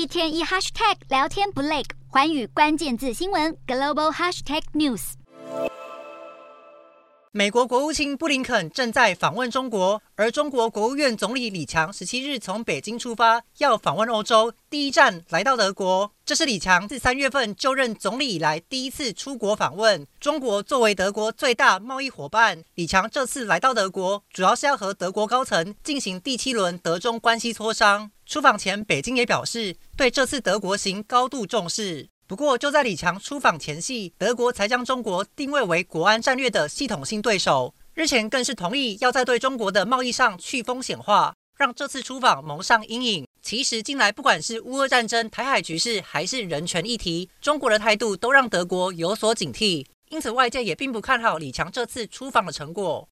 一天一 hashtag 聊天不累，寰宇关键字新闻 global hashtag news。美国国务卿布林肯正在访问中国，而中国国务院总理李强十七日从北京出发，要访问欧洲，第一站来到德国。这是李强自三月份就任总理以来第一次出国访问。中国作为德国最大贸易伙伴，李强这次来到德国，主要是要和德国高层进行第七轮德中关系磋商。出访前，北京也表示对这次德国行高度重视。不过，就在李强出访前夕，德国才将中国定位为国安战略的系统性对手。日前更是同意要在对中国的贸易上去风险化，让这次出访蒙上阴影。其实，近来不管是乌俄战争、台海局势，还是人权议题，中国的态度都让德国有所警惕。因此，外界也并不看好李强这次出访的成果。